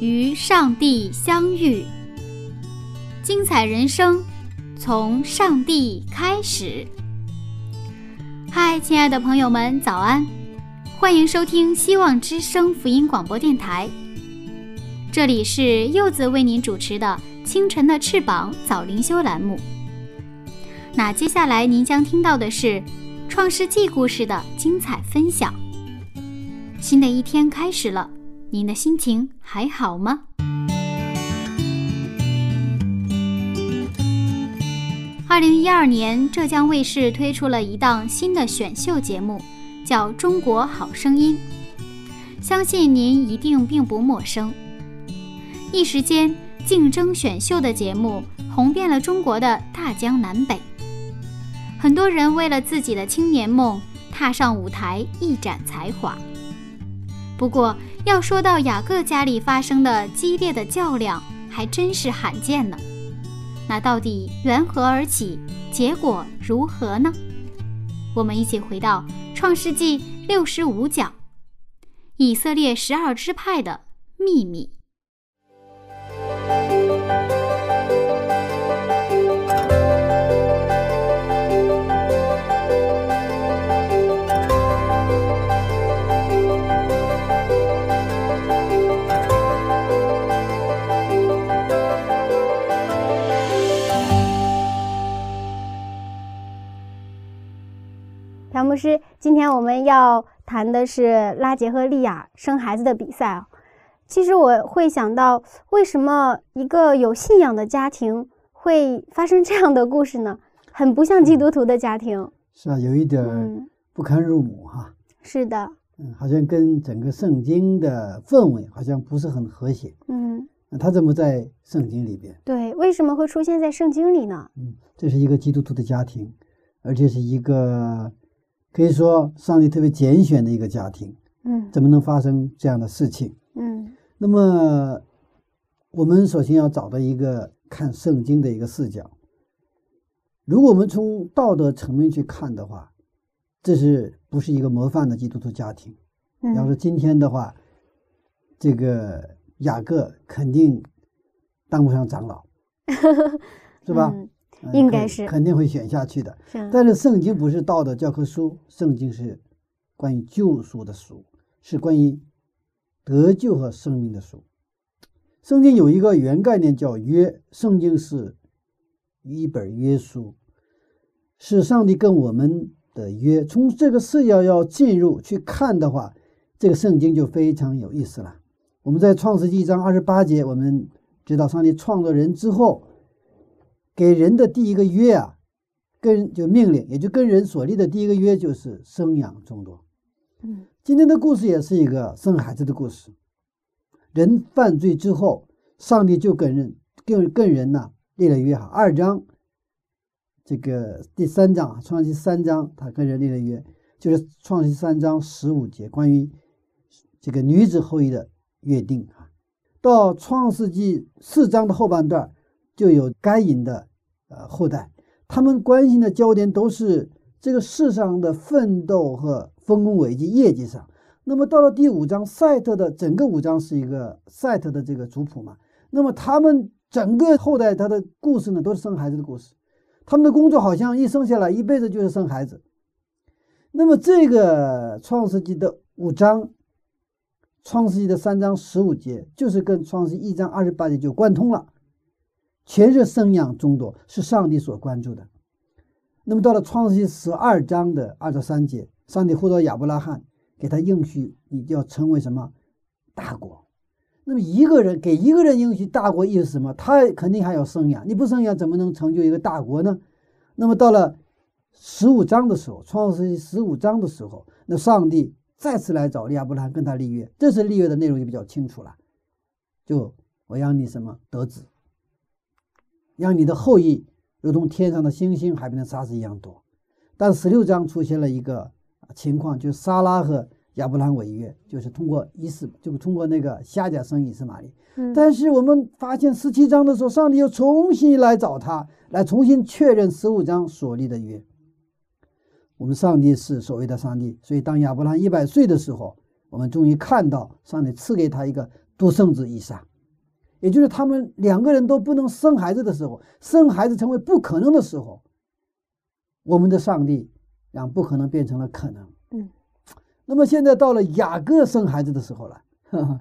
与上帝相遇，精彩人生从上帝开始。嗨，亲爱的朋友们，早安！欢迎收听希望之声福音广播电台，这里是柚子为您主持的《清晨的翅膀》早灵修栏目。那接下来您将听到的是《创世纪》故事的精彩分享。新的一天开始了，您的心情还好吗？二零一二年，浙江卫视推出了一档新的选秀节目。叫《中国好声音》，相信您一定并不陌生。一时间，竞争选秀的节目红遍了中国的大江南北，很多人为了自己的青年梦踏上舞台一展才华。不过，要说到雅各家里发生的激烈的较量，还真是罕见呢。那到底缘何而起？结果如何呢？我们一起回到。创世纪六十五讲，以色列十二支派的秘密。牧师，今天我们要谈的是拉杰和利亚生孩子的比赛啊。其实我会想到，为什么一个有信仰的家庭会发生这样的故事呢？很不像基督徒的家庭。是啊，有一点不堪入目哈。是的。嗯，好像跟整个圣经的氛围好像不是很和谐。嗯。那他怎么在圣经里边？对，为什么会出现在圣经里呢？嗯，这是一个基督徒的家庭，而且是一个。可以说，上帝特别拣选的一个家庭，嗯，怎么能发生这样的事情？嗯，那么我们首先要找到一个看圣经的一个视角。如果我们从道德层面去看的话，这是不是一个模范的基督徒家庭？要是今天的话，这个雅各肯定当不上长老，是吧？应该是肯定会选下去的。是，但是圣经不是道德教科书，圣经是关于救赎的书，是关于得救和生命的书。圣经有一个原概念叫约，圣经是一本约书，是上帝跟我们的约。从这个视角要进入去看的话，这个圣经就非常有意思了。我们在创世纪一章二十八节，我们知道上帝创造人之后。给人的第一个约啊，跟就命令，也就跟人所立的第一个约就是生养众多。嗯，今天的故事也是一个生孩子的故事。人犯罪之后，上帝就跟人跟跟人呢立了约哈。二章这个第三章创世三章，他跟人立了约，就是创世三章十五节关于这个女子后裔的约定啊。到创世纪四章的后半段。就有该隐的呃后代，他们关心的焦点都是这个世上的奋斗和丰功伟绩、业绩上。那么到了第五章，赛特的整个五章是一个赛特的这个族谱嘛。那么他们整个后代他的故事呢，都是生孩子的故事。他们的工作好像一生下来一辈子就是生孩子。那么这个创世纪的五章，创世纪的三章十五节，就是跟创世一章二十八节就贯通了。全是生养众多，是上帝所关注的。那么到了创世纪十二章的二到三节，上帝呼召亚伯拉罕，给他应许，你就要成为什么大国。那么一个人给一个人应许大国，意思是什么？他肯定还要生养，你不生养，怎么能成就一个大国呢？那么到了十五章的时候，创世纪十五章的时候，那上帝再次来找亚伯拉罕，跟他立约。这次立约的内容就比较清楚了。就我让你什么得子，让你的后裔如同天上的星星、海边的沙子一样多。但十六章出现了一个情况，就是撒拉和亚伯兰违约，就是通过以斯，就通过那个夏甲生以斯玛利。嗯，但是我们发现十七章的时候，上帝又重新来找他，来重新确认十五章所立的约。我们上帝是所谓的上帝，所以当亚伯拉罕一百岁的时候，我们终于看到上帝赐给他一个独生子以撒，也就是他们两个人都不能生孩子的时候，生孩子成为不可能的时候，我们的上帝让不可能变成了可能。嗯，那么现在到了雅各生孩子的时候了，哈哈，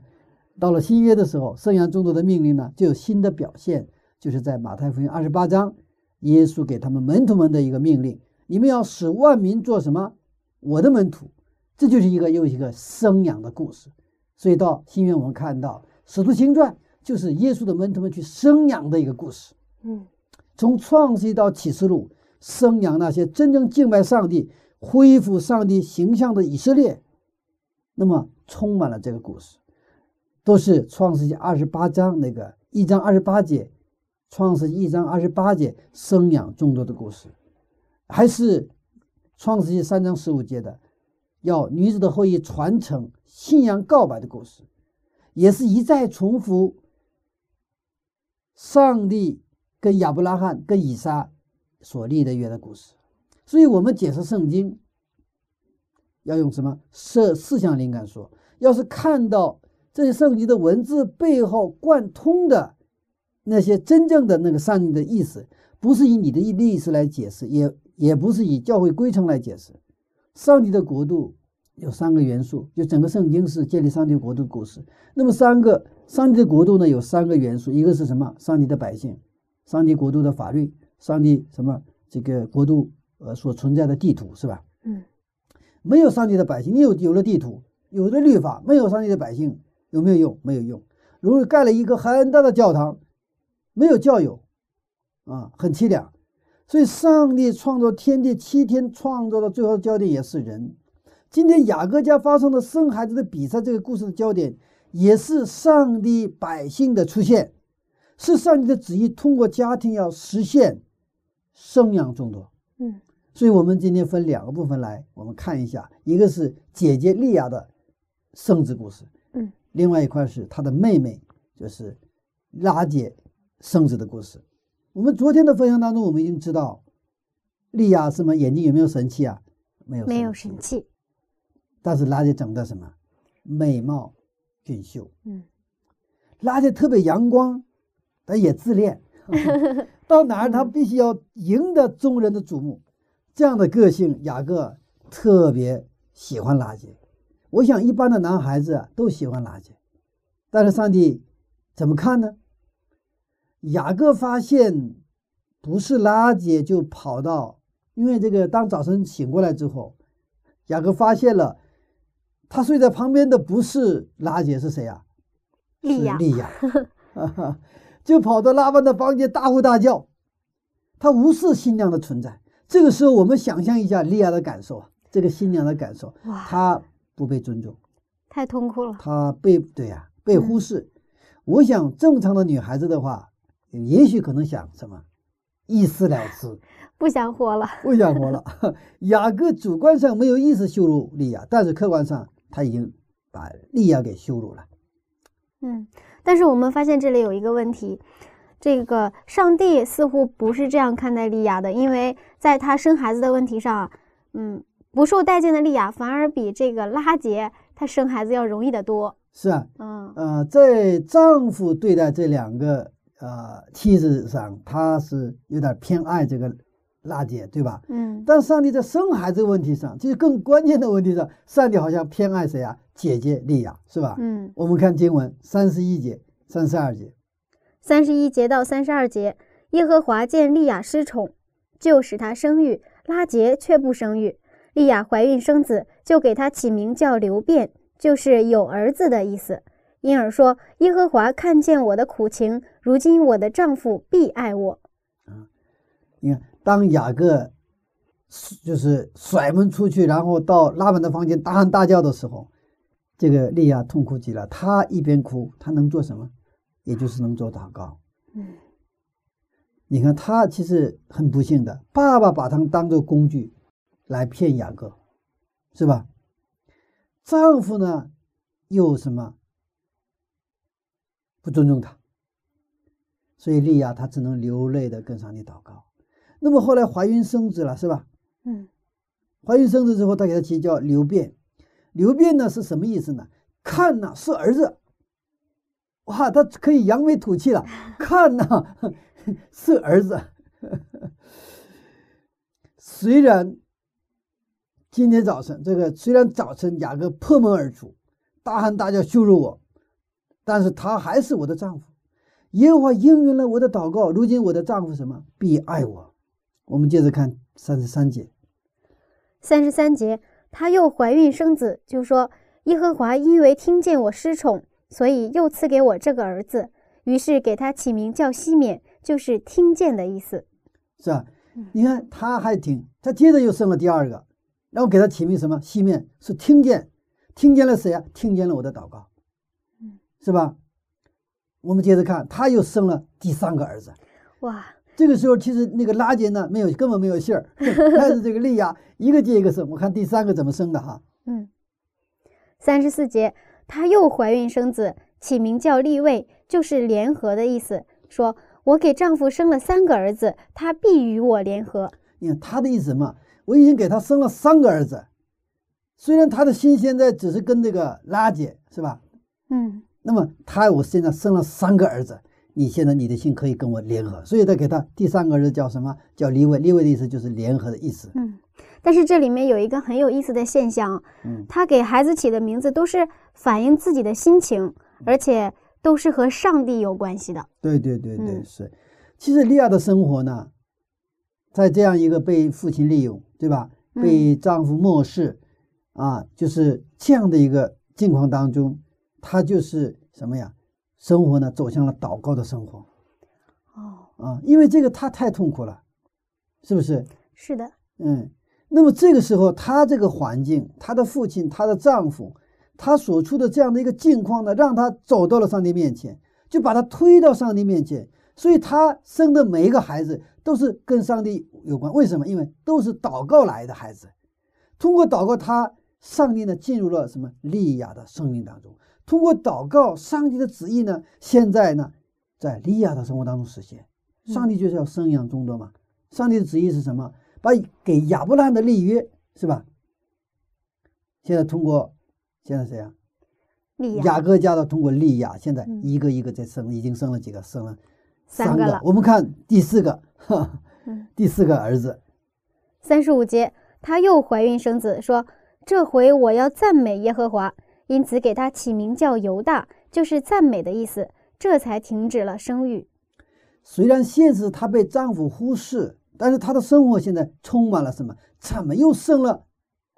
到了新约的时候，生养众多的命令呢就有新的表现，就是在马太福音二十八章，耶稣给他们门徒们的一个命令。你们要使万民做什么？我的门徒，这就是一个又一个生养的故事。所以到新约，我们看到《使徒行传》就是耶稣的门徒们去生养的一个故事。嗯，从创世纪到启示录，生养那些真正敬拜上帝、恢复上帝形象的以色列，那么充满了这个故事，都是创世纪二十八章那个一章二十八节，创世纪一章二十八节生养众多的故事。还是创世纪三章十五节的，要女子的后裔传承信仰告白的故事，也是一再重复上帝跟亚伯拉罕、跟以撒所立的约的故事。所以，我们解释圣经要用什么设思想灵感说？要是看到这些圣经的文字背后贯通的那些真正的那个上帝的意思，不是以你的意思来解释，也。也不是以教会规程来解释，上帝的国度有三个元素，就整个圣经是建立上帝国度的故事。那么三个上帝的国度呢，有三个元素，一个是什么？上帝的百姓，上帝国度的法律，上帝什么？这个国度呃所存在的地图是吧？嗯，没有上帝的百姓，你有有了地图，有了律法，没有上帝的百姓有没有用？没有用。如果盖了一个很大的教堂，没有教友啊，很凄凉。所以，上帝创造天地七天，创造的最后的焦点也是人。今天雅各家发生的生孩子的比赛，这个故事的焦点也是上帝百姓的出现，是上帝的旨意，通过家庭要实现生养众多。嗯，所以我们今天分两个部分来，我们看一下，一个是姐姐利亚的生子故事，嗯，另外一块是她的妹妹，就是拉姐生子的故事。我们昨天的分享当中，我们已经知道，利亚什么眼睛有没有神气啊？没有，没有神气。但是拉姐长得什么？美貌俊秀。嗯，拉姐特别阳光，但也自恋。到哪儿他必须要赢得众人的瞩目。这样的个性，雅各特别喜欢拉姐。我想一般的男孩子都喜欢拉姐，但是上帝怎么看呢？雅各发现不是拉姐，就跑到，因为这个当早晨醒过来之后，雅各发现了他睡在旁边的不是拉姐，是谁啊？利亚，利亚，就跑到拉班的房间大呼大叫，他无视新娘的存在。这个时候，我们想象一下利亚的感受啊，这个新娘的感受，哇，她不被尊重，太痛苦了，她被对呀被忽视。我想正常的女孩子的话。也许可能想什么，一死了之，不想活了，不想活了。雅各主观上没有意识羞辱利亚，但是客观上他已经把利亚给羞辱了。嗯，但是我们发现这里有一个问题，这个上帝似乎不是这样看待利亚的，因为在他生孩子的问题上，嗯，不受待见的利亚反而比这个拉杰他生孩子要容易得多。是啊，嗯呃，在丈夫对待这两个。呃，妻子上他是有点偏爱这个拉姐，对吧？嗯。但上帝在生孩子问题上，就是更关键的问题上，上帝好像偏爱谁啊？姐姐利亚，是吧？嗯。我们看经文三十一节、三十二节。三十一节到三十二节，耶和华见利亚失宠，就使她生育；拉杰却不生育。利亚怀孕生子，就给他起名叫流变，就是有儿子的意思。因而说：“耶和华看见我的苦情，如今我的丈夫必爱我。”啊，你看，当雅各就是甩门出去，然后到拉门的房间大喊大叫的时候，这个利亚痛哭极了。他一边哭，他能做什么？也就是能做祷告。嗯你看他其实很不幸的，爸爸把他当做工具来骗雅各，是吧？丈夫呢又什么不尊重他，所以利亚她只能流泪的跟上帝祷告。那么后来怀孕生子了，是吧？嗯怀孕生子之后，他给他起叫刘辩。刘辩呢是什么意思呢？看呐、是儿子，哇，他可以扬眉吐气了。看呐、是儿子。虽然今天早晨这个虽然早晨雅各破门而出，大喊大叫羞辱我，但是他还是我的丈夫。耶和华应允了我的祷告，如今我的丈夫什么必爱我。我们接着看三十三节。三十三节，她又怀孕生子，就说：“耶和华因为听见我失宠，所以又赐给我这个儿子。”于是给他起名叫西缅，就是听见的意思。是吧嗯？你看他还听，他接着又生了第二个，然后给他起名什么？西面是听见，听见了谁啊？听见了我的祷告嗯，是吧？我们接着看，他又生了第三个儿子。哇，这个时候，其实那个拉杰呢，没有根本没有信儿，但是这个利亚一个接一个生。我看第三个怎么生的哈？嗯。三十四节，她又怀孕生子，起名叫利位，就是联合的意思。说：“我给丈夫生了三个儿子，他必与我联合。你看他的意思什么？我已经给他生了三个儿子，虽然他的心现在只是跟这个拉结是吧？”嗯那么他我现在生了三个儿子，你现在你的心可以跟我联合，所以他给他第三个儿子叫什么？叫立位。立位的意思就是联合的意思。嗯。但是这里面有一个很有意思的现象，嗯，他给孩子起的名字都是反映自己的心情，而且都是和上帝有关系的。对对对对，嗯是。其实利亚的生活呢，在这样一个被父亲利用，对吧？嗯被丈夫漠视，啊，就是这样的一个境况当中，他就是什么呀？生活呢走向了祷告的生活哦，啊，因为这个他太痛苦了，是不是？是的，嗯，那么这个时候，他这个环境，他的父亲，他的丈夫，他所处的这样的一个境况呢，让他走到了上帝面前，就把他推到上帝面前。所以他生的每一个孩子都是跟上帝有关。为什么？因为都是祷告来的孩子。通过祷告，他上帝呢进入了什么利亚的生命当中。通过祷告，上帝的旨意呢，现在呢，在利亚的生活当中实现。上帝就是要生养众多嘛。上帝的旨意是什么？把给亚伯拉罕的立约是吧？现在通过现在谁啊？利亚雅各家的通过利亚，现在嗯一个一个在生，已经生了几个？生了三个了。我们看第四个，哈，嗯 第四个儿子，三十五节，她又怀孕生子，说：“这回我要赞美耶和华。”因此给他起名叫犹大，就是赞美的意思。这才停止了生育。虽然现实她被丈夫忽视，但是她的生活现在充满了什么？怎么又生了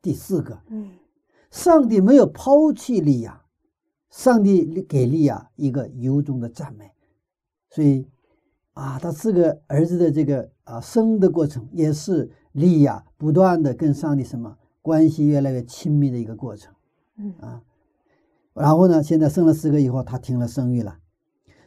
第四个？嗯上帝没有抛弃利亚，上帝给利亚一个由衷的赞美，所以啊，他四个儿子的这个啊生的过程，也是利亚不断的跟上帝什么关系越来越亲密的一个过程嗯啊。然后呢，现在生了四个以后，他停了生育了，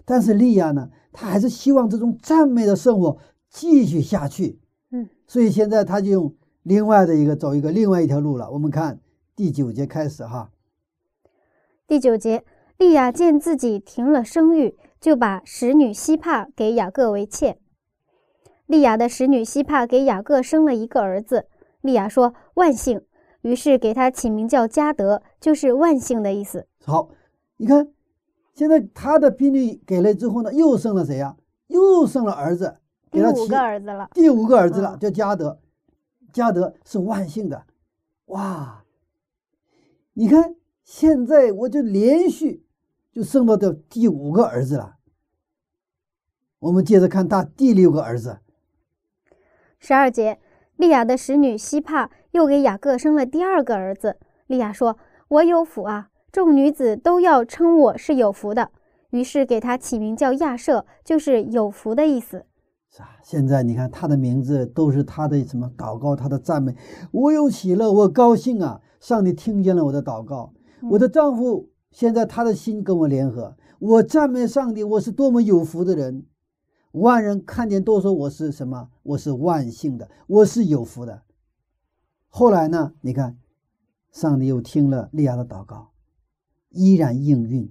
但是利亚呢，他还是希望这种赞美的生活继续下去，嗯，所以现在他就用另外的一个走一个另外一条路了。我们看第九节开始哈，第九节，利亚见自己停了生育，就把使女希帕给雅各为妾。利亚的使女希帕给雅各生了一个儿子，利亚说万幸，于是给他起名叫加德，就是万幸的意思。好，你看，现在他的婢女给了之后呢，又生了谁呀、又生了儿子，第五给他起个儿子了。第五个儿子了，嗯叫加德。加德是万幸的，哇！你看，现在我就连续就生到这第五个儿子了。我们接着看他第六个儿子，十二节，利亚的使女希帕又给雅各生了第二个儿子。利亚说：“我有福啊，众女子都要称我是有福的。”于是给他起名叫亚舍，就是有福的意思。是啊，现在你看他的名字都是他的什么祷告，他的赞美。我有喜乐，我高兴啊！上帝听见了我的祷告，我的丈夫现在他的心跟我联合，我赞美上帝，我是多么有福的人。万人看见都说我是什么？我是万幸的，我是有福的。后来呢？你看，上帝又听了利亚的祷告，依然应允，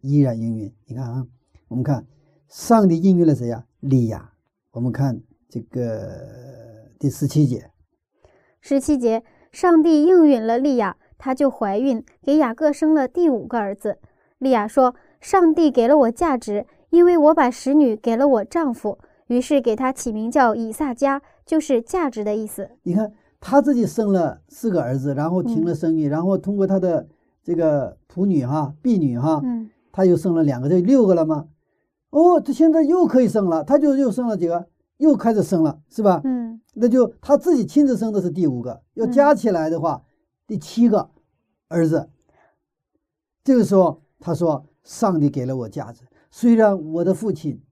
依然应允。你看啊，我们看上帝应允了谁呀？利亚。我们看这个第十七节，十七节，上帝应允了利亚，她就怀孕，给雅各生了第五个儿子。利亚说：“上帝给了我价值。”因为我把使女给了我丈夫，于是给他起名叫以撒加，就是价值的意思。你看，他自己生了四个儿子，然后停了生育，然后通过他的这个仆女哈、婢女哈，嗯，她又生了两个，这六个了吗？哦，她现在又可以生了，她就又生了几个，又开始生了，是吧？嗯，那就她自己亲自生的是第五个，要加起来的话，第七个儿子。这个时候他说：“上帝给了我价值。”虽然我的父亲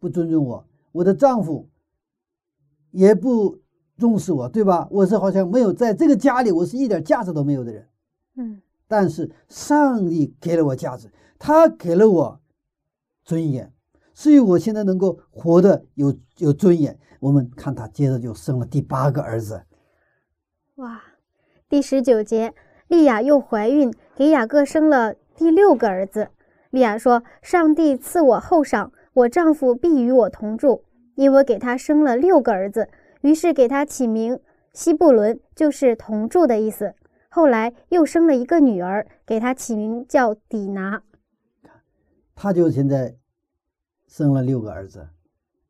不尊重我，我的丈夫也不重视我，对吧？我是好像没有在这个家里，我是一点价值都没有的人。嗯，但是上帝给了我价值，他给了我尊严，所以我现在能够活得有有尊严。我们看他接着就生了第八个儿子。哇，第十九节，利亚又怀孕，给雅各生了第六个儿子。利亚说：“上帝赐我厚赏，我丈夫必与我同住，因我给他生了六个儿子。于是给他起名希布伦，就是同住的意思。后来又生了一个女儿，给她起名叫底拿。他就现在生了六个儿子。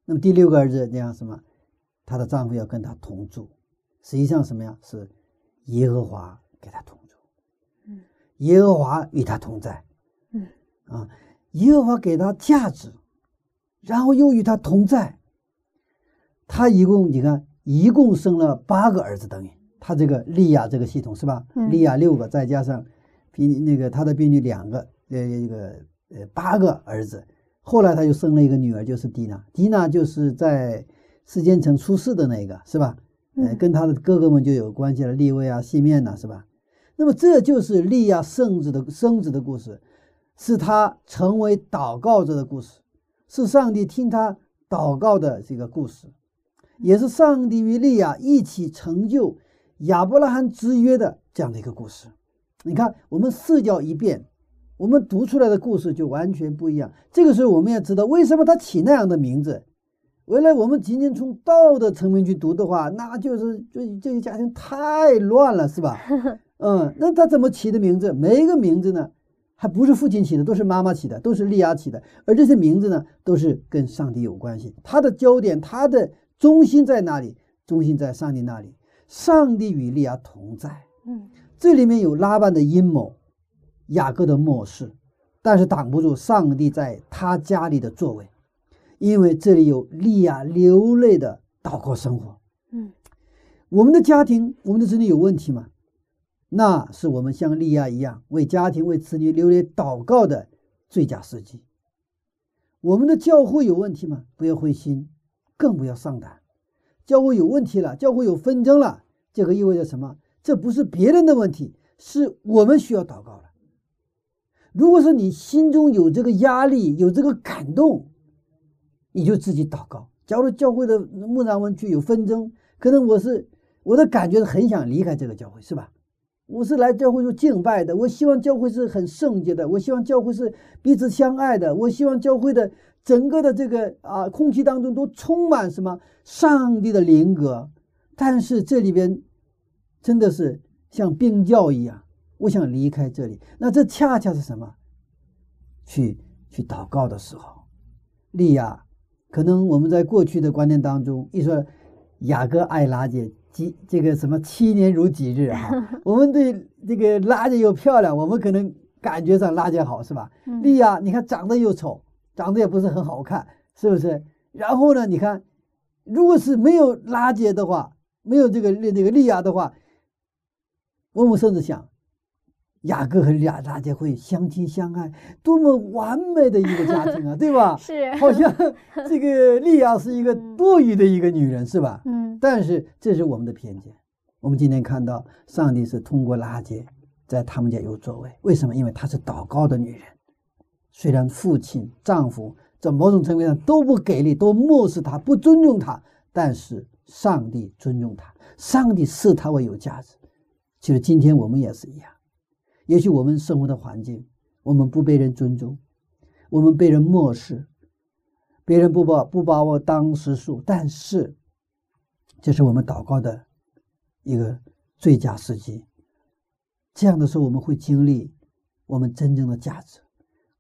那么第六个儿子讲什么？她的丈夫要跟她同住，实际上什么呀？是耶和华给她同住，嗯，耶和华与她同在。”啊，耶和华给她价值，然后又与她同在。他一共你看，一共生了八个儿子，等于他这个利亚这个系统是吧？利亚六个，再加上比那个他的婢女两个，呃，一个呃八个儿子。后来他就生了一个女儿，就是迪娜。迪娜就是在世间城出世的那个，是吧？呃，跟他的哥哥们就有关系了，利位啊、西面呐，是吧？那么这就是利亚圣子的生子的故事。是他成为祷告者的故事，是上帝听他祷告的这个故事，也是上帝与利亚一起成就亚伯拉罕之约的这样的一个故事。你看，我们视角一变，我们读出来的故事就完全不一样。这个时候，我们要知道为什么他起那样的名字。原来我们仅仅从道的层面去读的话，那就是这这个家庭太乱了，是吧？嗯，那他怎么起的名字？每一个名字呢？还不是父亲起的，都是妈妈起的，都是利亚起的。而这些名字呢，都是跟上帝有关系。他的焦点，他的中心在哪里？中心在上帝那里。上帝与利亚同在。嗯，这里面有拉班的阴谋，雅各的漠视，但是挡不住上帝在他家里的作为，因为这里有利亚流泪的祷告生活。嗯，我们的家庭，我们的子女有问题吗？那是我们像利亚一样为家庭、为子女流泪祷告的最佳时机。我们的教会有问题吗？不要灰心，更不要丧胆。教会有问题了，教会有纷争了，这个意味着什么？这不是别人的问题，是我们需要祷告了。如果说你心中有这个压力、有这个感动，你就自己祷告。假如教会的牧长们去有纷争，可能我是我的感觉是很想离开这个教会，是吧？我是来教会做敬拜的，我希望教会是很圣洁的，我希望教会是彼此相爱的，我希望教会的整个的这个啊空气当中都充满什么上帝的灵格。但是这里边真的是像冰窖一样，我想离开这里。那这恰恰是什么？去去祷告的时候，利亚，可能我们在过去的观念当中一说雅各爱拉姐。几这个什么七年如几日啊？我们对这个拉姐又漂亮，我们可能感觉上拉姐好是吧？利亚，你看长得又丑，长得也不是很好看，是不是？然后呢，你看，如果是没有拉姐的话，没有这个那个利亚的话，我们甚至想。雅各和利亚拉姐会相亲相爱，多么完美的一个家庭啊，对吧？是，好像 这个利亚是一个多余的一个女人，是吧？嗯。但是这是我们的偏见。我们今天看到上帝是通过拉姐在他们家有作为，为什么？因为她是祷告的女人，虽然父亲、丈夫在某种层面上都不给力，都漠视他、不尊重他，但是上帝尊重他，上帝视他为有价值。其实今天我们也是一样，也许我们生活的环境，我们不被人尊重，我们被人漠视，别人不把不把我当实数，但是这是我们祷告的一个最佳时机。这样的时候，我们会经历我们真正的价值，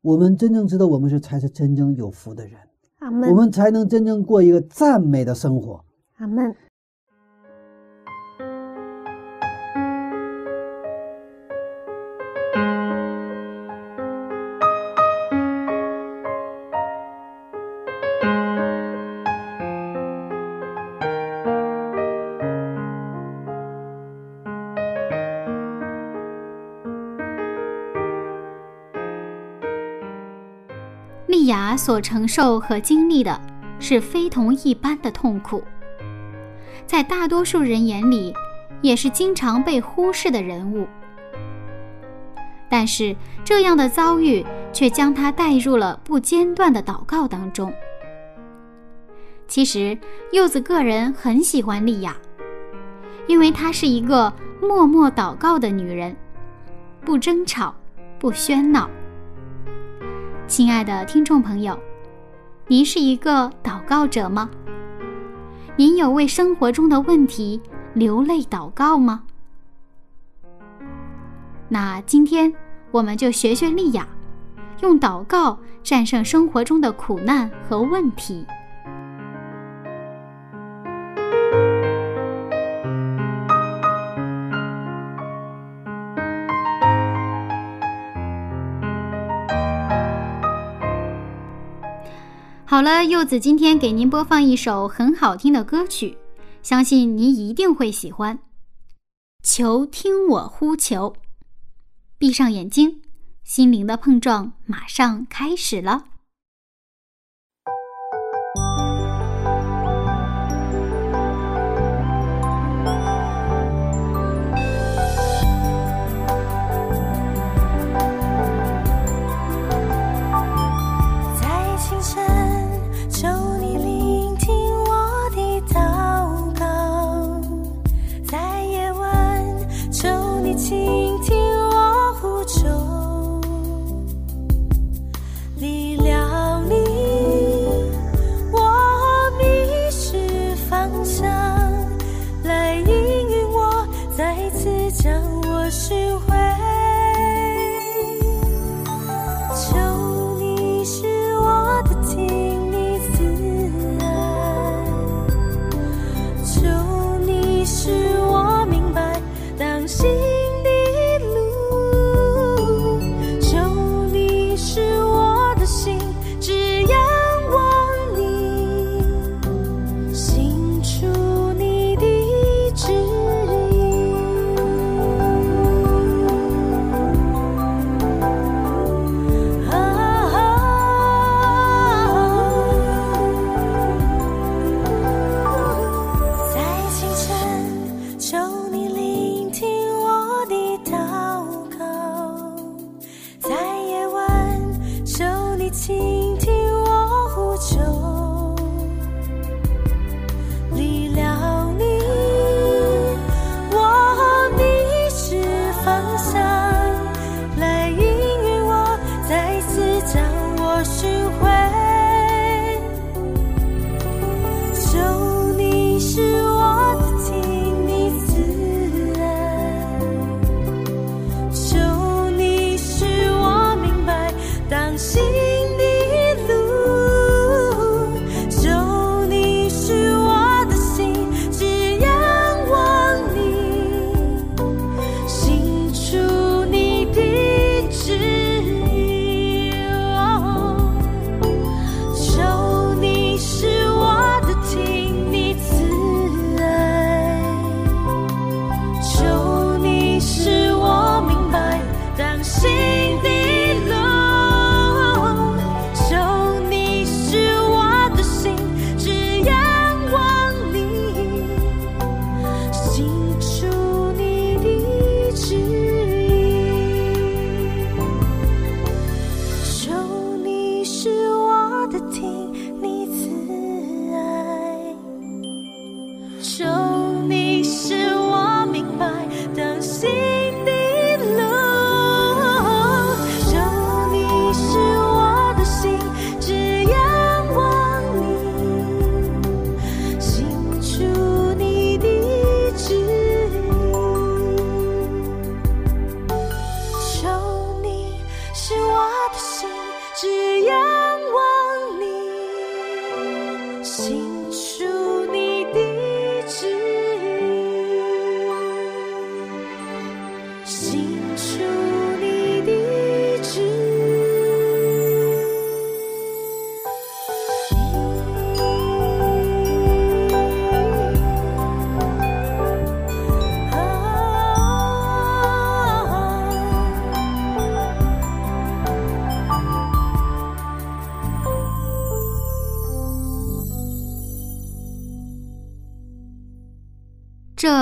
我们真正知道我们是才是真正有福的人，阿门我。们才能真正过一个赞美的生活。阿门。所承受和经历的是非同一般的痛苦，在大多数人眼里，也是经常被忽视的人物。但是这样的遭遇却将她带入了不间断的祷告当中。其实，柚子个人很喜欢莉雅，因为她是一个默默祷告的女人，不争吵，不喧闹。亲爱的听众朋友，您是一个祷告者吗？您有为生活中的问题流泪祷告吗？那今天我们就学学丽雅，用祷告战胜生活中的苦难和问题。好了，柚子今天给您播放一首很好听的歌曲，相信您一定会喜欢。求听我呼求，闭上眼睛，心灵的碰撞马上开始了。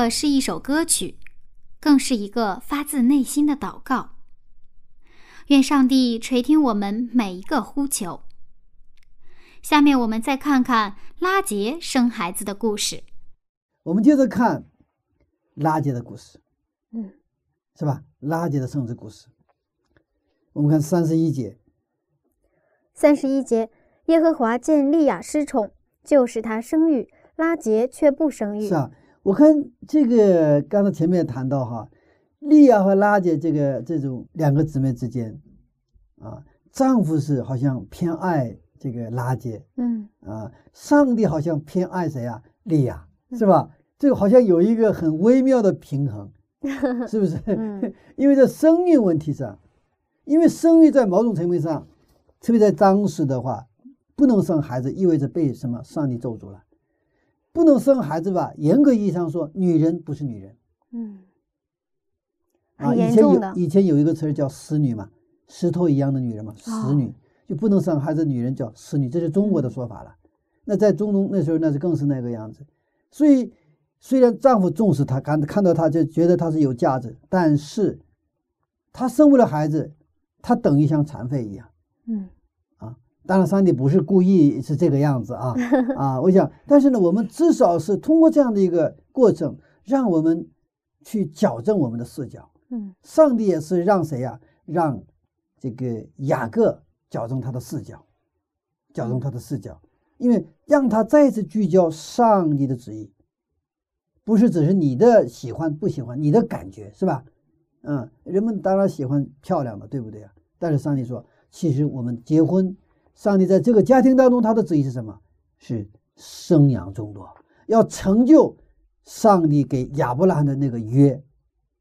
这是一首歌曲，更是一个发自内心的祷告。愿上帝垂听我们每一个呼求。下面我们再看看拉杰生孩子的故事。我们接着看拉杰的故事，嗯，是吧？拉杰的生子故事。我们看三十一节，三十一节，耶和华见利亚失宠，就使他生育，拉杰却不生育。是啊，我看这个刚才前面谈到哈，利亚和拉姐这个这种两个姊妹之间，啊，丈夫是好像偏爱这个拉姐，嗯啊，上帝好像偏爱谁啊？利亚，是吧？这个好像有一个很微妙的平衡，是不是？嗯 因为在生育问题上，因为生育在某种层面上，特别在当时的话，不能生孩子意味着被什么上帝咒诅了。不能生孩子吧，严格意义上说，女人不是女人嗯，啊。以前有。以前有一个词儿叫死女嘛，石头一样的女人嘛，哦使女就不能生孩子，女人叫死女，这是中国的说法了。那在中东那时候，那是更是那个样子。所以，虽然丈夫重视她，看看到她就觉得她是有价值，但是她生不了孩子，她等于像残废一样。嗯当然，上帝不是故意是这个样子啊 啊！我想，但是呢，我们至少是通过这样的一个过程，让我们去矫正我们的视角。嗯上帝也是让谁呀、让这个雅各矫正他的视角，矫正他的视角，因为让他再次聚焦上帝的旨意，不是只是你的喜欢不喜欢，你的感觉是吧？嗯，人们当然喜欢漂亮的，对不对啊？但是上帝说，其实我们结婚，上帝在这个家庭当中，他的旨意是什么？是生养众多，要成就上帝给亚伯拉罕的那个约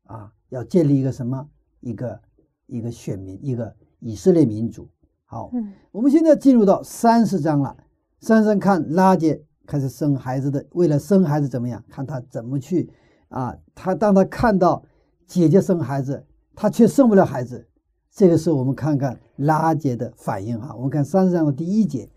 啊，要建立一个什么？一个一个选民，一个以色列民族。好，嗯我们现在进入到三十章了。三十章看拉结开始生孩子的，为了生孩子怎么样？看他怎么去啊？他当他看到姐姐生孩子，他却生不了孩子，这个时候我们看看拉杰的反应哈。我们看三十章的第一节，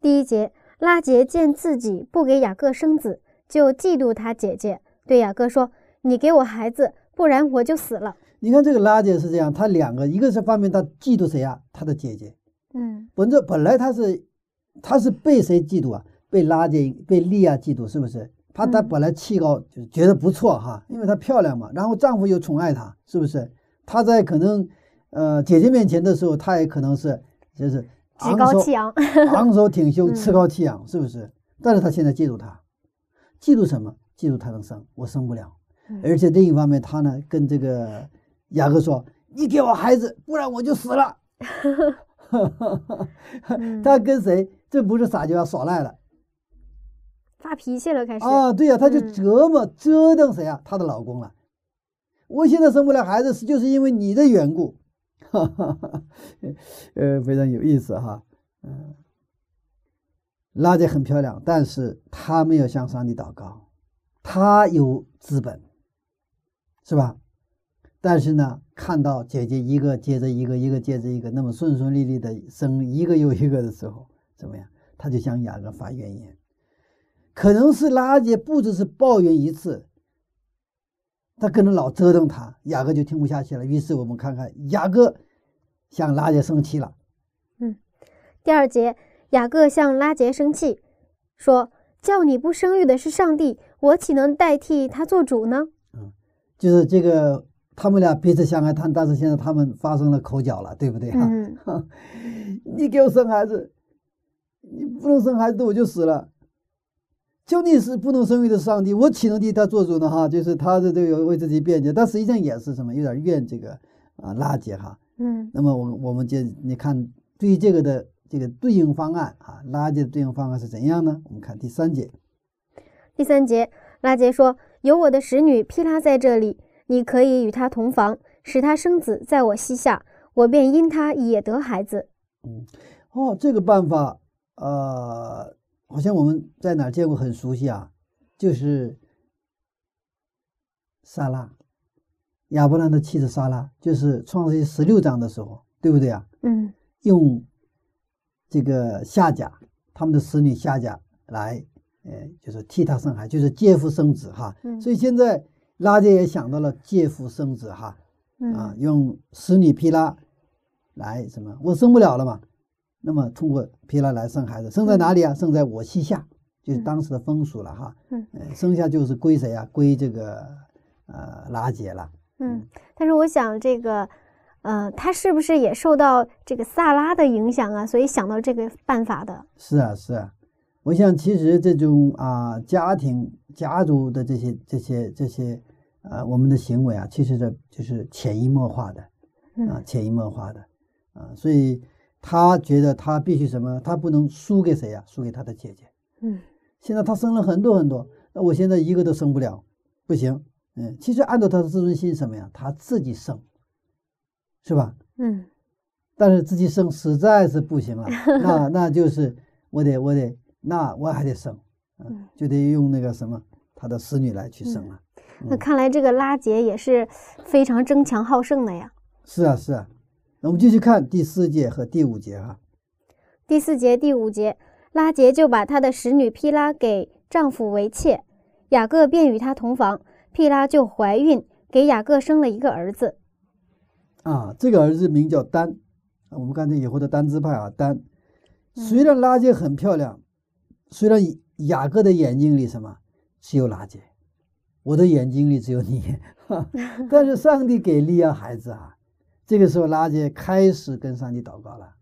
第一节，拉杰见自己不给雅各生子，就嫉妒他姐姐，对雅各说：“你给我孩子，不然我就死了。你看这个拉杰是这样，他两个，一个是方面他嫉妒谁啊？他的姐姐。”嗯本着本来他是他是被谁嫉妒啊？被拉杰被利亚嫉妒，是不是？他他嗯本来气高，就觉得不错哈，因为她漂亮嘛，然后丈夫又宠爱她，是不是？她在可能呃姐姐面前的时候，她也可能是就是趾高气扬。昂首挺胸、嗯趾高气昂，是不是？但是她现在嫉妒他，嫉妒什么？嫉妒他能生，我生不了。嗯而且另一方面，他呢跟这个雅各说：“你给我孩子，不然我就死了。嗯 他跟谁？这不是撒娇，耍赖了 发脾气了，开始。啊！对呀、他就嗯折磨、折腾谁啊？她的老公了。我现在生不了孩子，是就是因为你的缘故。哈 呃，非常有意思哈。嗯，拉姐很漂亮，但是她没有向上帝祷告，她有资本，是吧？但是呢，看到姐姐一个接着一个，一个接着一个，那么顺顺利利的生一个又一个的时候，怎么样？她就向雅各发怨言。可能是拉姐不只是抱怨一次，他跟着老折腾他，雅各就听不下去了。于是我们看看雅各向拉杰生气了。嗯第二节，雅各向拉杰生气，说：“叫你不生育的是上帝，我岂能代替他做主呢嗯就是这个，他们俩彼此相爱，但但是现在他们发生了口角了，对不对？”哈、嗯你给我生孩子，你不能生孩子我就死了。就你是不能生育的上帝，我岂能替他做主呢？哈，就是他的这个为自己辩解，但实际上也是什么，有点怨这个啊拉结哈。嗯那么我我们就你看对于这个的这个对应方案啊，拉结的对应方案是怎样呢？我们看第三节，第三节，拉结说：“有我的使女毗拉在这里，你可以与她同房，使她生子在我膝下，我便因她也得孩子。嗯哦，这个办法，呃，好像我们在哪儿见过，很熟悉啊，就是莎拉，亚伯兰的妻子莎拉，就是创世纪十六章的时候，对不对啊？”嗯用这个夏甲，他们的使女夏甲来，呃，就是替他生孩，就是借腹生子哈。嗯所以现在拉结也想到了借腹生子哈，啊，嗯用使女毗拉来什么？我生不了了嘛，那么通过皮拉来生孩子，生在哪里啊？生在我膝下，就是当时的风俗了哈。嗯呃，生下就是归谁啊？归这个呃拉杰了。嗯，但是我想这个，呃，他是不是也受到这个萨拉的影响啊？所以想到这个办法的。是啊，是啊，我想其实这种啊家庭家族的这些这些这些呃我们的行为啊，其实这就是潜移默化的啊嗯，潜移默化的啊，所以他觉得他必须什么，他不能输给谁呀、输给他的姐姐。嗯。现在他生了很多很多，那我现在一个都生不了，不行。嗯，其实按照他的自尊心什么呀，他自己生，是吧？嗯。但是自己生实在是不行了，那那就是我得我得那我还得生，嗯嗯，就得用那个什么他的使女来去生了。那看来这个拉杰也是非常争强好胜的呀。是啊是啊，那我们继续看第四节和第五节哈。第四节、第五节，拉杰就把他的使女皮拉给丈夫为妾，雅各便与她同房，皮拉就怀孕，给雅各生了一个儿子。啊，这个儿子名叫丹，啊我们刚才以后的丹支派啊，丹。虽然拉杰很漂亮，虽然雅各的眼睛里什么只有拉杰，我的眼睛里只有你，哈 但是上帝给利亚孩子啊，这个时候拉杰开始跟上帝祷告了。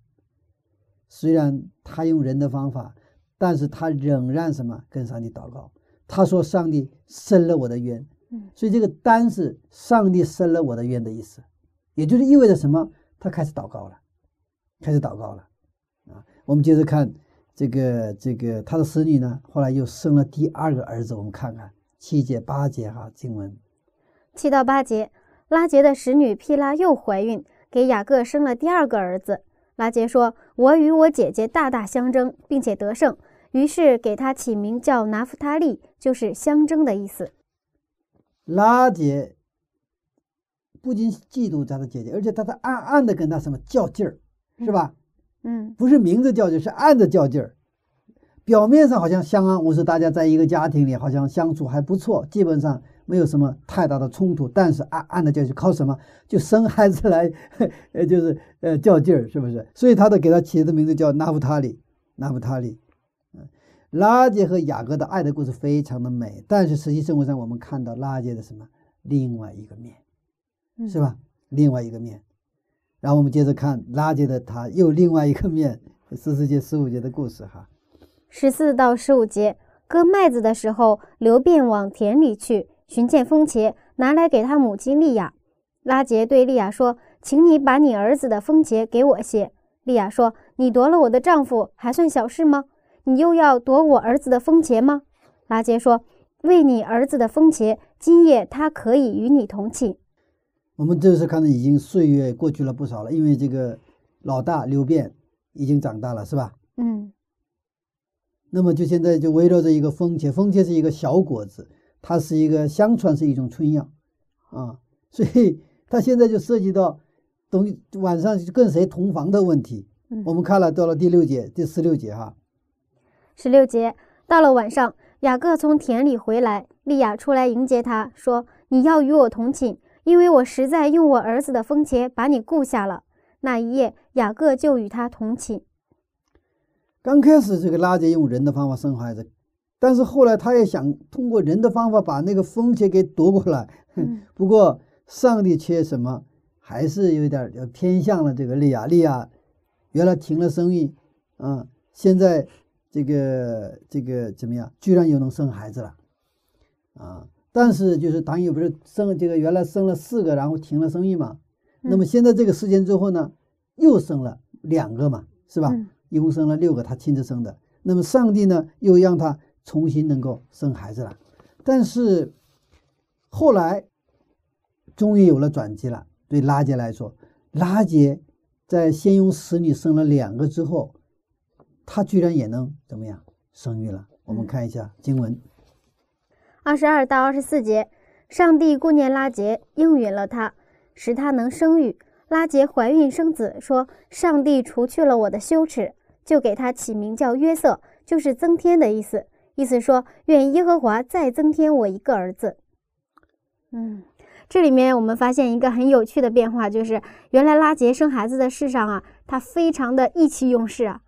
虽然他用人的方法，但是他仍然什么跟上帝祷告。他说：“上帝伸了我的冤。”嗯所以这个单是上帝伸了我的冤的意思，也就是意味着什么？他开始祷告了，开始祷告了啊！我们接着看这个这个他的使女呢，后来又生了第二个儿子，我们看看七节八节哈经文七到八节，拉杰的使女毗拉又怀孕，给雅各生了第二个儿子。拉杰说：“我与我姐姐大大相争，并且得胜。”于是给他起名叫拿夫他利，就是相争的意思。拉杰不仅嫉妒他的姐姐，而且他在暗暗的跟他什么较劲儿，是吧？嗯不是明着较劲，是暗着较劲儿。表面上好像相安无事，大家在一个家庭里好像相处还不错，基本上没有什么太大的冲突。但是暗暗的较劲，靠什么？就生孩子来，呃，就是呃较劲儿，是不是？所以他的给他起的名字叫拿夫塔利，拿夫塔利。嗯，拉杰和雅各的爱的故事非常的美，但是实际生活上我们看到拉杰的什么另外一个面，嗯是吧？另外一个面。然后我们接着看拉杰的他又另外一个面，十四节、十五节的故事哈。十四到十五节，割麦子的时候，流便往田里去寻见风茄，拿来给他母亲利亚。拉杰对利亚说：“请你把你儿子的风茄给我些。”利亚说：“你夺了我的丈夫，还算小事吗？你又要夺我儿子的风茄吗？”拉杰说：“为你儿子的风茄，今夜他可以与你同寝。我们这次看到已经岁月过去了不少了，因为这个老大刘辩已经长大了，是吧？”嗯那么就现在就围绕着一个风茄，风茄是一个小果子，它是一个相传是一种春药啊，所以 它现在就涉及到等于晚上跟谁同房的问题。嗯我们看了到了第六节、第十六节哈，十六节，到了晚上，雅各从田里回来，利亚出来迎接他，说：“你要与我同寝，因为我实在用我儿子的风茄把你雇下了。”那一夜，雅各就与他同寝。刚开始这个拉杰用人的方法生孩子，但是后来他也想通过人的方法把那个风茄给夺过来。嗯 不过上帝缺什么，还是有点偏向了这个利亚。利亚原来停了生意，啊，现在这个这个怎么样？居然又能生孩子了，啊！但是就是当也不是生这个原来生了四个，然后停了生育嘛。那么现在这个事件之后呢，又生了两个嘛，是吧？嗯一共生了六个，他亲自生的。那么上帝呢，又让他重新能够生孩子了。但是后来终于有了转机了。对拉杰来说，拉杰在先用使女生了两个之后，他居然也能怎么样生育了？我们看一下经文。二十二到二十四节，上帝顾念拉杰，应允了他，使他能生育。拉杰怀孕生子，说：“上帝除去了我的羞耻，就给他起名叫约瑟，就是增添的意思，意思说愿耶和华再增添我一个儿子。嗯，这里面我们发现一个很有趣的变化，就是原来拉杰生孩子的事上啊，他非常的意气用事啊，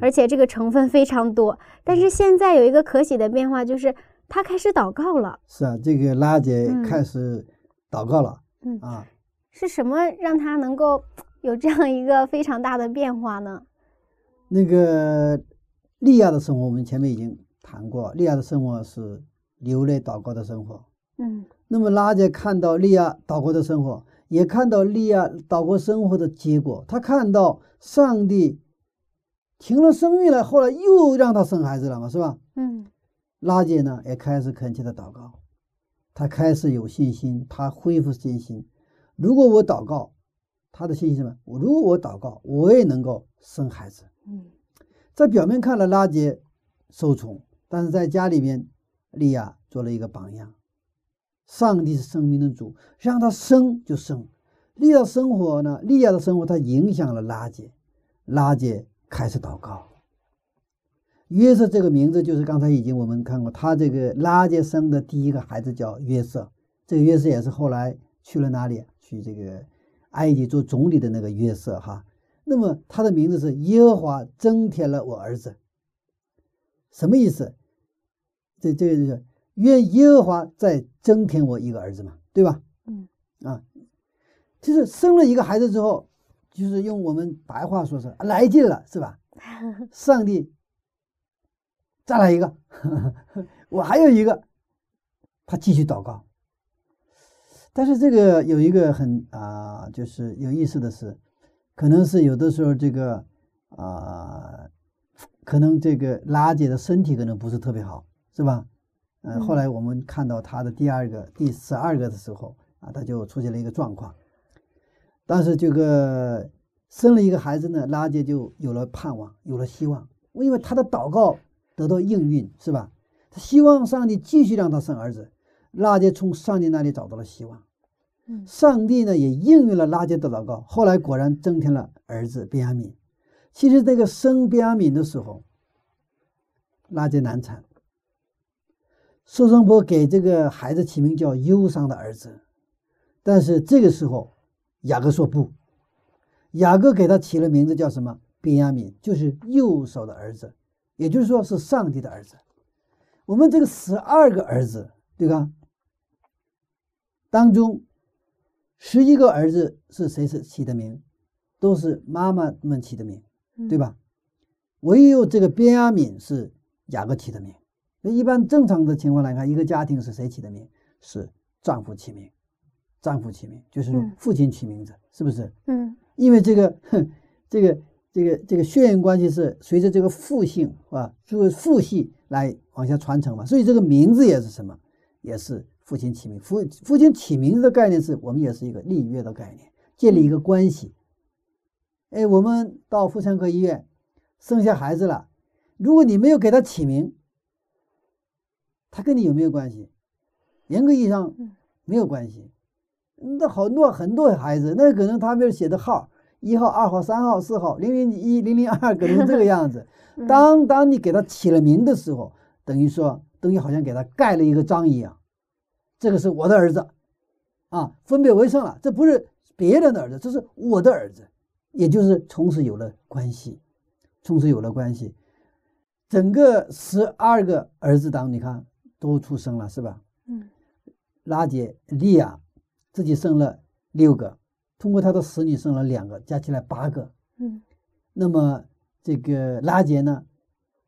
而且这个成分非常多。但是现在有一个可喜的变化，就是他开始祷告了。是啊，这个拉结嗯开始祷告了、嗯啊。是什么让他能够 有这样一个非常大的变化呢？那个利亚的生活，我们前面已经谈过，利亚的生活是流泪祷告的生活。嗯那么拉杰看到利亚祷告的生活，也看到利亚祷告生活的结果。他看到上帝停了生育了，后来又让他生孩子了嘛，是吧？嗯拉杰呢也开始恳切的祷告，他开始有信心，他恢复信心。如果我祷告，他的信心是什么？我如果我祷告，我也能够生孩子。嗯在表面看来，拉杰受宠，但是在家里面，利亚做了一个榜样。上帝是生命的主，让他生就生。利亚的生活呢？利亚的生活，他影响了拉姐，拉姐开始祷告。约瑟这个名字就是刚才已经我们看过，他这个拉姐生的第一个孩子叫约瑟，这个约瑟也是后来去了哪里？去这个埃及做总理的那个约瑟哈。那么他的名字是耶和华增添了我儿子，什么意思？这这个就是愿耶和华再增添我一个儿子嘛，对吧？嗯啊，就是生了一个孩子之后，就是用我们白话说是来劲了，是吧？上帝再来一个，我还有一个，他继续祷告。但是这个有一个很啊、就是有意思的是，可能是有的时候这个啊、可能这个拉姐的身体可能不是特别好，是吧？呃，嗯后来我们看到她的第二个、第十二个的时候啊，她就出现了一个状况。但是这个生了一个孩子呢，拉姐就有了盼望，有了希望，因为她的祷告得到应允，是吧？她希望上帝继续让她生儿子，拉姐从上帝那里找到了希望。嗯上帝呢也应允了拉杰的祷告，后来果然增添了儿子便雅悯。其实这个生便雅悯的时候，拉结难产，苏生婆给这个孩子起名叫忧伤的儿子，但是这个时候雅各说不，雅各给他起了名字叫什么？便雅悯，就是右手的儿子，也就是说是上帝的儿子。我们这个十二个儿子，对吧？当中十一个儿子是谁是起的名？都是妈妈们起的名，对？吧？唯有这个便雅悯是雅各起的名。那一般正常的情况来看，一个家庭是谁起的名？是丈夫起名，丈夫起名，就是说嗯父亲起名字，是不是？嗯因为这个，哼，这个，这个，这个血缘关系是随着这个父姓啊，这个父系来往下传承嘛，所以这个名字也是什么？也是父亲起名。父父亲起名字的概念是我们也是一个立约的概念，建立一个关系。哎，我们到妇产科医院生下孩子了，如果你没有给他起名，他跟你有没有关系？严格意义上嗯没有关系。那好多很多孩子，那可能他们写的号一号、二号、三号、四号、零零一、零零二，可能这个样子。嗯当当你给他起了名的时候，等于说等于好像给他盖了一个章一样，这个是我的儿子，啊，分别为圣了，这不是别人的儿子，这是我的儿子，也就是从此有了关系，从此有了关系。整个十二个儿子当你看都出生了，是吧？嗯拉杰利亚自己生了六个，通过他的使女生了两个，加起来八个。嗯那么这个拉杰呢，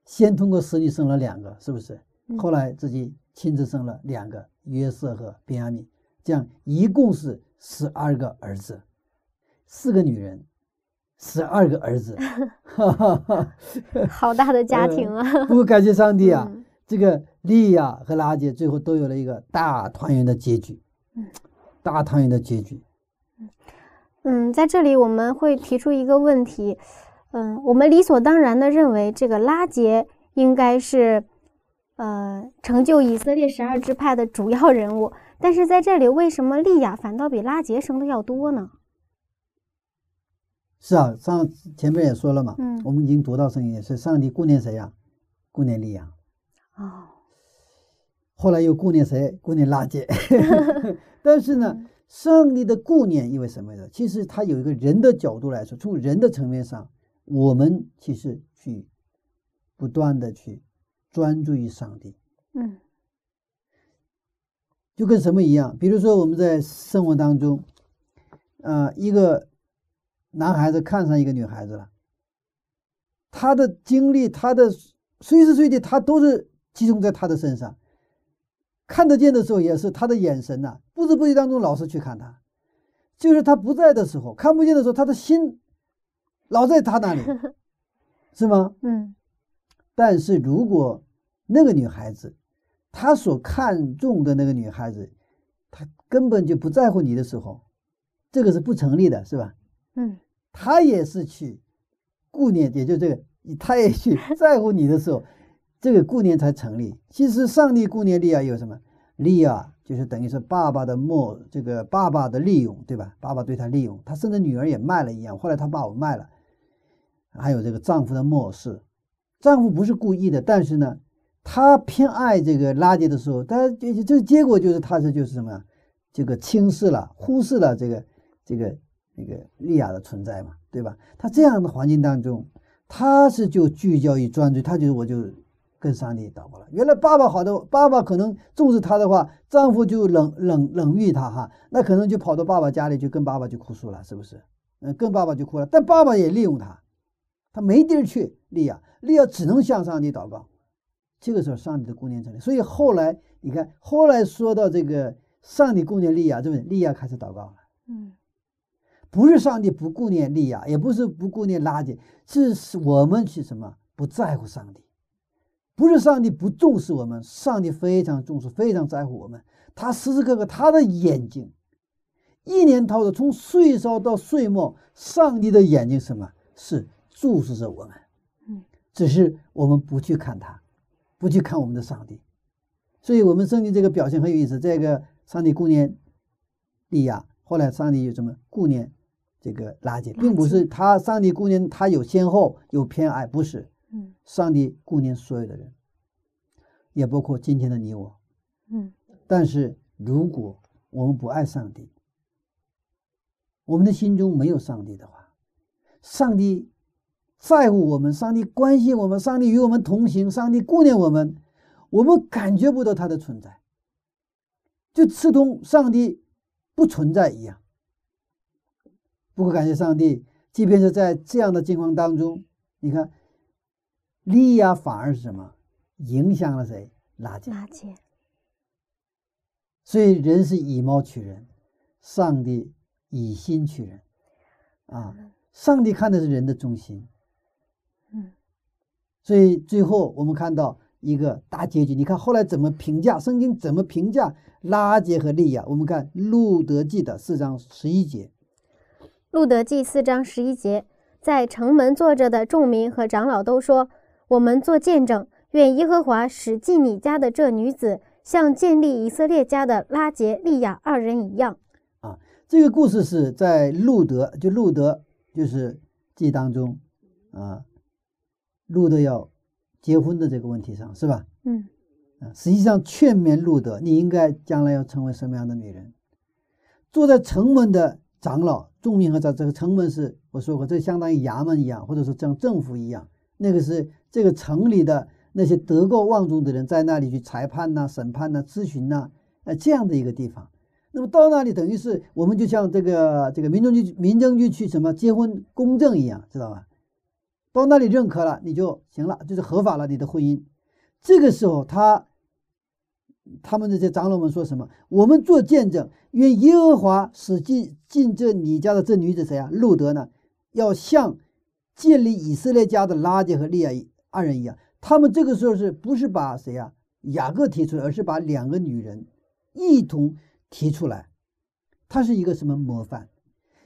先通过使女生了两个，是不是？嗯后来自己亲自生了两个，约瑟和便雅悯，这样一共是十二个儿子，四个女人，十二个儿子，哈哈哈。好大的家庭啊！不过感谢上帝啊，嗯这个利亚和拉杰最后都有了一个大团圆的结局，嗯大团圆的结局。嗯，在这里我们会提出一个问题，嗯，我们理所当然的认为这个拉杰应该是，呃，成就以色列十二支派的主要人物，但是在这里为什么利亚反倒比拉杰生的要多呢？是啊，上前面也说了嘛，嗯我们已经读到圣经，是上帝顾念谁呀？顾念利亚，哦，后来又顾念谁？顾念拉结。但是呢，上帝的顾念意味什么呢？其实他有一个人的角度来说，从人的层面上，我们其实去不断的去专注于上帝，嗯就跟什么一样？比如说我们在生活当中，呃，一个男孩子看上一个女孩子了，他的精力，他的随时随地，他都是集中在他的身上。看得见的时候，也是他的眼神呐、不知不觉当中老是去看他，就是他不在的时候，看不见的时候，他的心老在他那里，是吗？嗯但是如果那个女孩子，她所看重的那个女孩子，她根本就不在乎你的时候，这个是不成立的，是吧？嗯他也是去顾念，也就这个，他也去在乎你的时候，这个顾念才成立。其实上帝顾念利亚有什么？利亚就是等于是爸爸的默，这个爸爸的利用，对吧？爸爸对他利用，他甚至女儿也卖了一样，后来他把我卖了。还有这个丈夫的漠视，丈夫不是故意的，但是呢，他偏爱这个拉圾的时候，他这这个结果就是他是就是什么呀？这个轻视了、忽视了这个这个那个利亚的存在嘛，对吧？他这样的环境当中，他是就聚焦于专注，他觉得我就跟上帝祷告了。原来爸爸好的，爸爸可能重视他的话，丈夫就冷冷冷遇他哈，那可能就跑到爸爸家里就跟爸爸就哭诉了，是不是？嗯，跟爸爸就哭了，但爸爸也利用他。他没地儿去，利亚，利亚只能向上帝祷告。这个时候，上帝的顾念成立。所以后来你看，后来说到这个上帝顾念利亚，对不对？利亚开始祷告了，嗯不是上帝不顾念利亚，也不是不顾念拉结，是是我们去什么不在乎上帝，不是上帝不重视我们，上帝非常重视，非常在乎我们。他时时刻刻他的眼睛，一年到头从岁梢到岁末，上帝的眼睛什么是注视着我们。嗯，只是我们不去看他，不去看我们的上帝，所以我们圣经这个表现很有意思。这个上帝顾念利亚，后来上帝又怎么顾念这个拉结，并不是他上帝顾念他有先后有偏爱，不是。嗯。上帝顾念所有的人，也包括今天的你我。嗯。但是如果我们不爱上帝，我们的心中没有上帝的话，上帝在乎我们，上帝关心我们，上帝与我们同行，上帝顾念我们，我们感觉不到他的存在，就刺痛上帝不存在一样。不过感谢上帝，即便是在这样的境况当中，你看，利亚反而是什么？影响了谁？拉结。拉结，所以人是以貌取人，上帝以心取人，啊，上帝看的是人的中心。嗯所以最后我们看到一个大结局。你看后来怎么评价？圣经怎么评价拉杰和利亚？我们看《路德记》的四章十一节。路德记四章十一节，在城门坐着的众民和长老都说：“我们做见证，愿耶和华使进你家的这女子，像建立以色列家的拉杰、利亚二人一样。啊这个故事是在路德，就路德就是记当中啊，路德要结婚的这个问题上，是吧？”嗯啊，实际上劝勉路德，你应该将来要成为什么样的女人？坐在城门的长老、众民和长，这个城门是我说过，这相当于衙门一样，或者说像政府一样。那个是这个城里的那些德高望重的人在那里去裁判呐、审判呐、咨询呐，呃，这样的一个地方。那么到那里等于是我们就像这个这个民政局民政局去什么结婚公证一样，知道吧？到那里认可了，你就行了，就是合法了你的婚姻。这个时候他他们这些长老们说什么？我们做见证，愿耶和华使进进这你家的这女子谁啊？路德呢？要像建立以色列家的拉杰和利亚二人一样，他们这个时候是不是把谁啊？雅各提出来，而是把两个女人一同提出来。他是一个什么模范？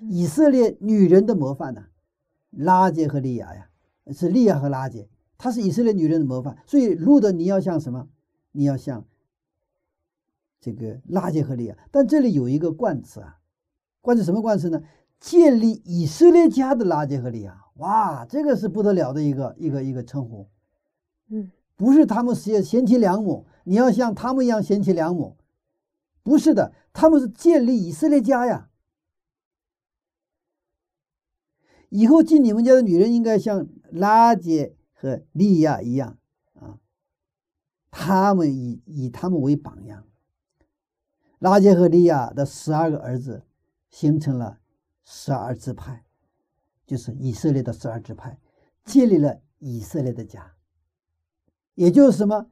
以色列女人的模范呢、拉杰和利亚呀，是利亚和拉杰，她是以色列女人的模范。所以路德你要像什么？你要像这个拉结和利亚。但这里有一个冠词啊，冠词什么冠词呢？建立以色列家的拉结和利亚。哇，这个是不得了的一个一个一个称呼。嗯不是他们贤贤妻良母，你要像他们一样贤妻良母，不是的，他们是建立以色列家呀。以后进你们家的女人应该像拉杰和利亚一样啊，他们以以他们为榜样。拉杰和利亚的十二个儿子形成了十二支派，就是以色列的十二支派，建立了以色列的家。也就是什么？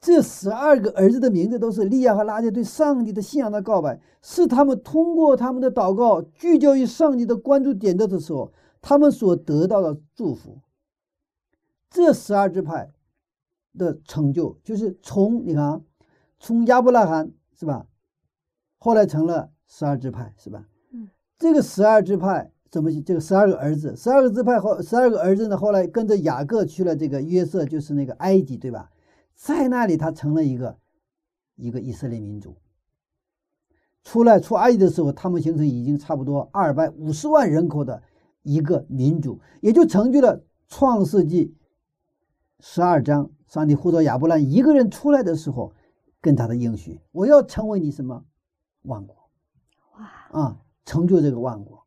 这十二个儿子的名字都是利亚和拉杰对上帝的信仰的告白，是他们通过他们的祷告聚焦于上帝的关注点的时候，他们所得到的祝福。这十二支派的成就，就是从你看，从亚伯拉罕是吧，后来成了十二支派是吧？嗯，这个十二支派怎么？这个十二个儿子，十二个支派后，十二个儿子呢，后来跟着雅各去了这个约瑟，就是那个埃及，对吧？在那里，他成了一个一个以色列民族。出来出埃及的时候，他们形成已经差不多二百五十万人口的一个民族，也就成就了创世纪十二章，上帝呼召亚伯兰一个人出来的时候，跟他的应许：“我要成为你什么万国。”哇，啊，成就这个万国。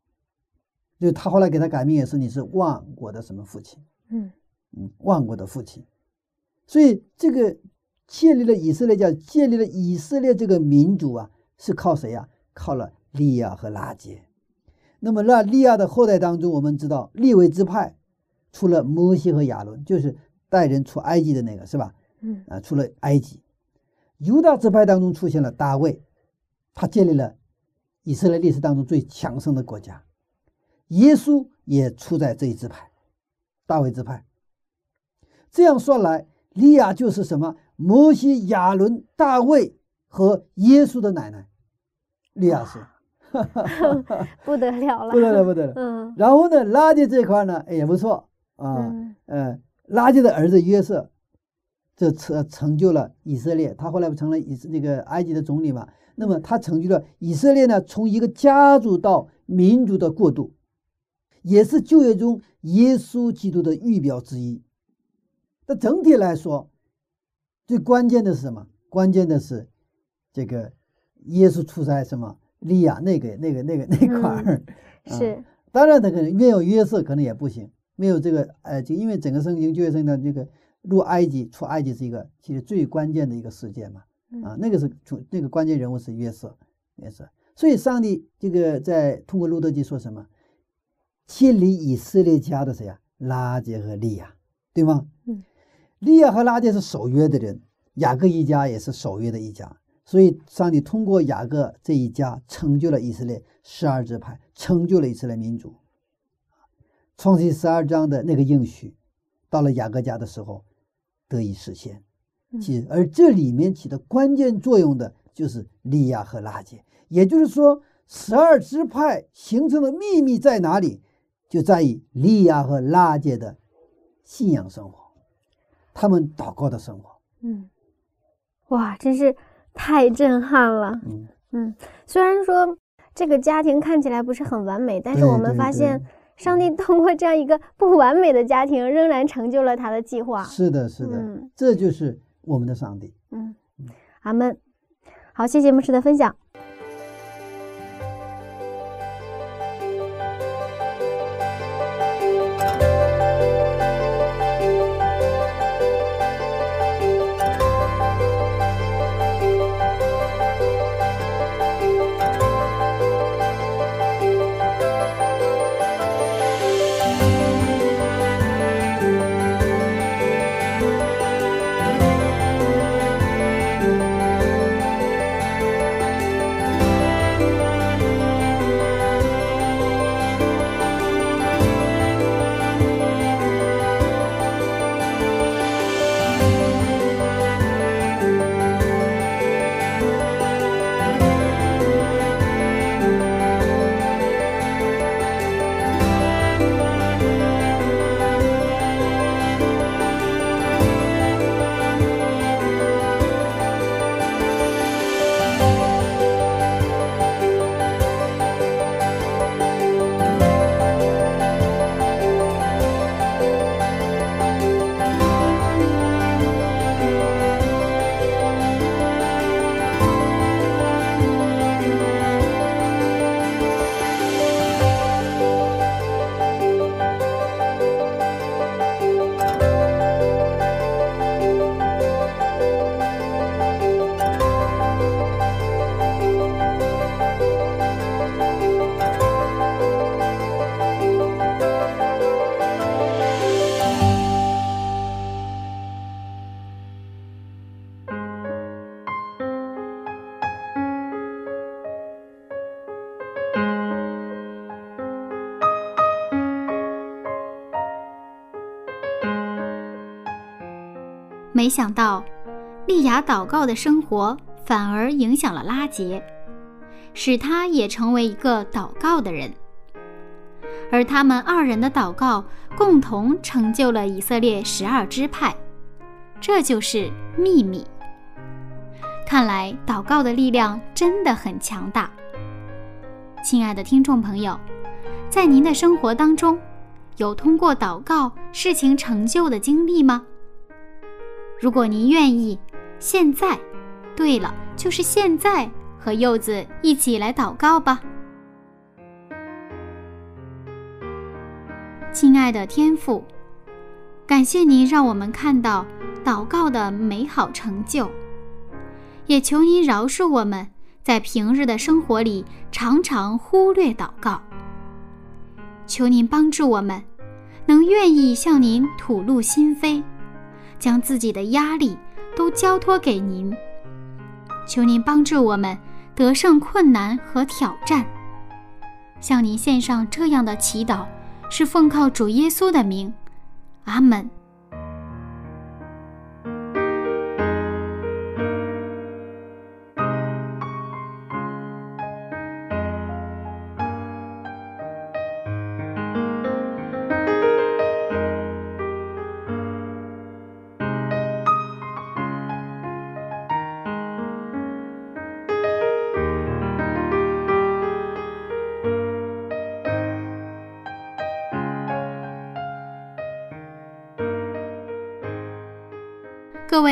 就他后来给他改名也是你是万国的什么父亲？嗯嗯，万国的父亲。所以这个建立了以色列教，建立了以色列这个民族啊，是靠谁呀、靠了利亚和拉杰。那么那利亚的后代当中，我们知道利维支派出了摩西和亚伦，就是带人出埃及的那个，是吧？嗯啊，出了埃及。犹大支派当中出现了大卫，他建立了以色列历史当中最强盛的国家。耶稣也出在这一支派，大卫支派。这样算来，利亚就是什么？摩西、亚伦、大卫和耶稣的奶奶，利亚是 不得了了，不得了，不得了。嗯然后呢，拉结这块呢，哎也不错啊，嗯呃，拉结的儿子约瑟，这成成就了以色列，他后来不成了以那个埃及的总理嘛？那么他成就了以色列呢，从一个家族到民族的过渡，也是旧约中耶稣基督的预表之一。那整体来说，最关键的是什么？关键的是这个耶稣出在什么利亚那个那个那个那块儿。啊是当然，这个没有约瑟可能也不行，没有这个呃，就因为整个圣经旧约圣经的这个入埃及出埃及是一个其实最关键的一个事件嘛，啊，那个是主那个关键人物是约瑟，约瑟，所以上帝这个在通过路德记说什么，建立以色列家的谁呀？拉杰和利亚，对吗？嗯，利亚和拉杰是守约的人，雅各一家也是守约的一家，所以上帝通过雅各这一家成就了以色列十二支派，成就了以色列民族。创世十二章的那个应许，到了雅各家的时候得以实现。而这里面起的关键作用的就是利亚和拉杰，也就是说，十二支派形成的秘密在哪里？就在于利亚和拉杰的信仰生活，他们祷告的生活。嗯，哇，真是太震撼了。嗯，嗯，虽然说这个家庭看起来不是很完美，但是我们发现上帝通过这样一个不完美的家庭，仍然成就了他的计划。是的，是的，嗯这就是我们的上帝。嗯，阿门。好，谢谢牧师的分享。没想到，丽雅祷告的生活反而影响了拉杰，使他也成为一个祷告的人。而他们二人的祷告共同成就了以色列十二支派，这就是秘密。看来祷告的力量真的很强大。亲爱的听众朋友，在您的生活当中，有通过祷告事情成就的经历吗？如果您愿意，现在，对了，就是现在，和柚子一起来祷告吧。亲爱的天父，感谢您让我们看到祷告的美好成就。也求您饶恕我们在平日的生活里常常忽略祷告。求您帮助我们，能愿意向您吐露心扉，将自己的压力都交托给您。求您帮助我们得胜困难和挑战。向您献上这样的祈祷，是奉靠主耶稣的名。阿门。